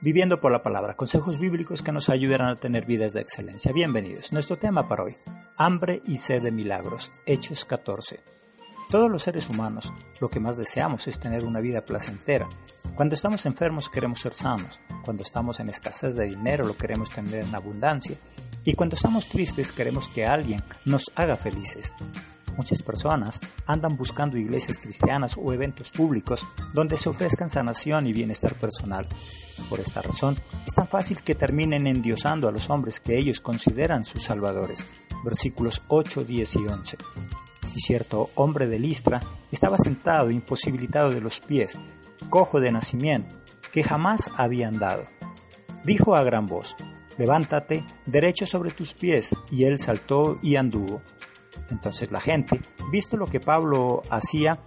Viviendo por la palabra, consejos bíblicos que nos ayudarán a tener vidas de excelencia. Bienvenidos. Nuestro tema para hoy, hambre y sed de milagros. Hechos 14. Todos los seres humanos lo que más deseamos es tener una vida placentera. Cuando estamos enfermos queremos ser sanos. Cuando estamos en escasez de dinero lo queremos tener en abundancia. Y cuando estamos tristes queremos que alguien nos haga felices. Muchas personas andan buscando iglesias cristianas o eventos públicos donde se ofrezcan sanación y bienestar personal. Por esta razón, es tan fácil que terminen endiosando a los hombres que ellos consideran sus salvadores. Versículos 8, 10 y 11. Y cierto hombre de Listra estaba sentado imposibilitado de los pies, cojo de nacimiento, que jamás había andado. Dijo a gran voz, Levántate, derecho sobre tus pies, y él saltó y anduvo. Entonces la gente, visto lo que Pablo hacía,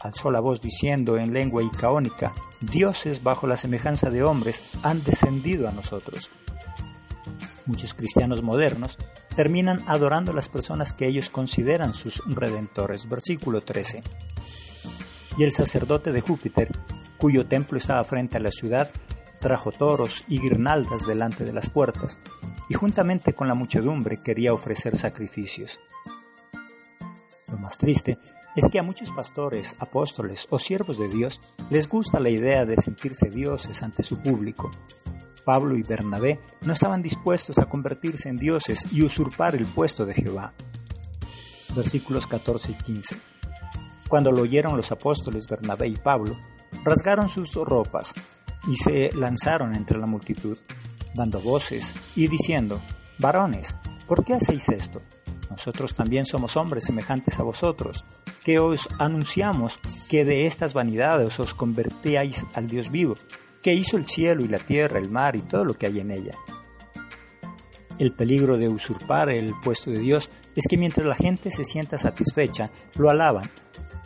alzó la voz diciendo en lengua icaónica, dioses bajo la semejanza de hombres han descendido a nosotros. Muchos cristianos modernos terminan adorando a las personas que ellos consideran sus redentores. Versículo 13. Y el sacerdote de Júpiter, cuyo templo estaba frente a la ciudad, trajo toros y guirnaldas delante de las puertas, y juntamente con la muchedumbre quería ofrecer sacrificios. Lo más triste es que a muchos pastores, apóstoles o siervos de Dios les gusta la idea de sentirse dioses ante su público. Pablo y Bernabé no estaban dispuestos a convertirse en dioses y usurpar el puesto de Jehová. Versículos 14 y 15. Cuando lo oyeron los apóstoles Bernabé y Pablo, rasgaron sus ropas y se lanzaron entre la multitud, dando voces y diciendo, Varones, ¿por qué hacéis esto? Nosotros también somos hombres semejantes a vosotros, que os anunciamos que de estas vanidades os convertíais al Dios vivo, que hizo el cielo y la tierra, el mar y todo lo que hay en ella. El peligro de usurpar el puesto de Dios es que mientras la gente se sienta satisfecha, lo alaban.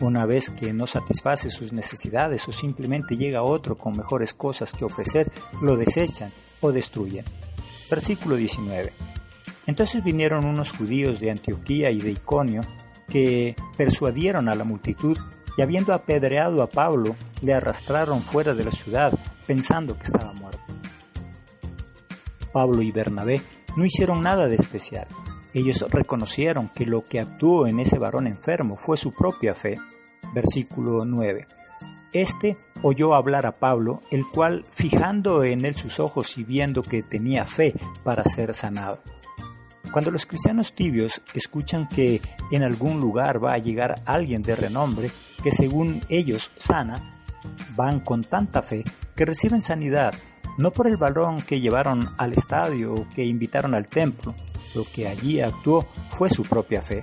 Una vez que no satisface sus necesidades o simplemente llega otro con mejores cosas que ofrecer, lo desechan o destruyen. Versículo 19. Entonces vinieron unos judíos de Antioquía y de Iconio que persuadieron a la multitud y habiendo apedreado a Pablo, le arrastraron fuera de la ciudad pensando que estaba muerto. Pablo y Bernabé no hicieron nada de especial. Ellos reconocieron que lo que actuó en ese varón enfermo fue su propia fe. Versículo 9. Este oyó hablar a Pablo, el cual, fijando en él sus ojos y viendo que tenía fe para ser sanado, cuando los cristianos tibios escuchan que en algún lugar va a llegar alguien de renombre que según ellos sana, van con tanta fe que reciben sanidad, no por el balón que llevaron al estadio o que invitaron al templo, lo que allí actuó fue su propia fe.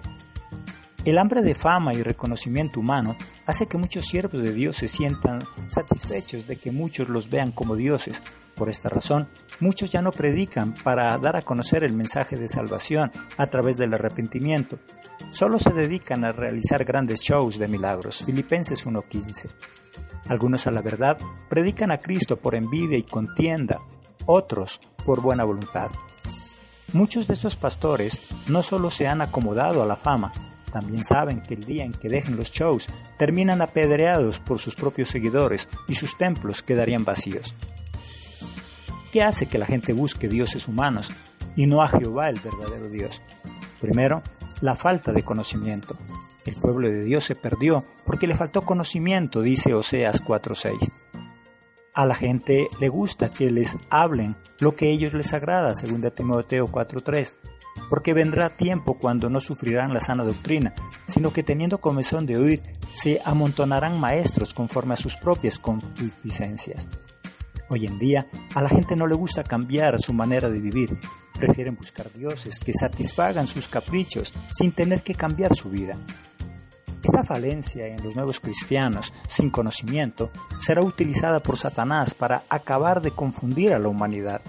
El hambre de fama y reconocimiento humano hace que muchos siervos de Dios se sientan satisfechos de que muchos los vean como dioses. Por esta razón, muchos ya no predican para dar a conocer el mensaje de salvación a través del arrepentimiento. Solo se dedican a realizar grandes shows de milagros. Filipenses 1.15. Algunos a la verdad predican a Cristo por envidia y contienda, otros por buena voluntad. Muchos de estos pastores no solo se han acomodado a la fama, también saben que el día en que dejen los shows terminan apedreados por sus propios seguidores y sus templos quedarían vacíos. ¿Qué hace que la gente busque dioses humanos y no a Jehová el verdadero Dios? Primero, la falta de conocimiento. El pueblo de Dios se perdió porque le faltó conocimiento, dice Oseas 4:6. A la gente le gusta que les hablen lo que a ellos les agrada, según Timoteo 4:3 porque vendrá tiempo cuando no sufrirán la sana doctrina, sino que teniendo comezón de oír, se amontonarán maestros conforme a sus propias concupiscencias. Hoy en día, a la gente no le gusta cambiar su manera de vivir, prefieren buscar dioses que satisfagan sus caprichos sin tener que cambiar su vida. Esta falencia en los nuevos cristianos, sin conocimiento, será utilizada por Satanás para acabar de confundir a la humanidad.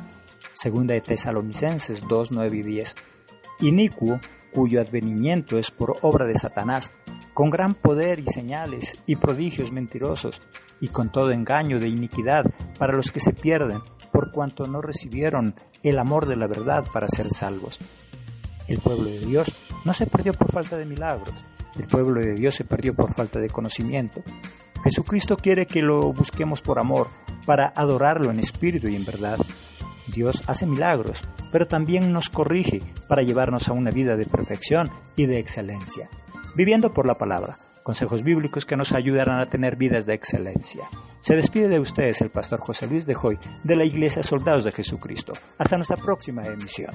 Segunda de Tesalonicenses 2, 9 y 10 inicuo, cuyo advenimiento es por obra de Satanás, con gran poder y señales y prodigios mentirosos, y con todo engaño de iniquidad para los que se pierden, por cuanto no recibieron el amor de la verdad para ser salvos. El pueblo de Dios no se perdió por falta de milagros, el pueblo de Dios se perdió por falta de conocimiento. Jesucristo quiere que lo busquemos por amor, para adorarlo en espíritu y en verdad. Dios hace milagros, pero también nos corrige para llevarnos a una vida de perfección y de excelencia. Viviendo por la palabra, consejos bíblicos que nos ayudarán a tener vidas de excelencia. Se despide de ustedes el pastor José Luis de Joy de la Iglesia Soldados de Jesucristo. Hasta nuestra próxima emisión.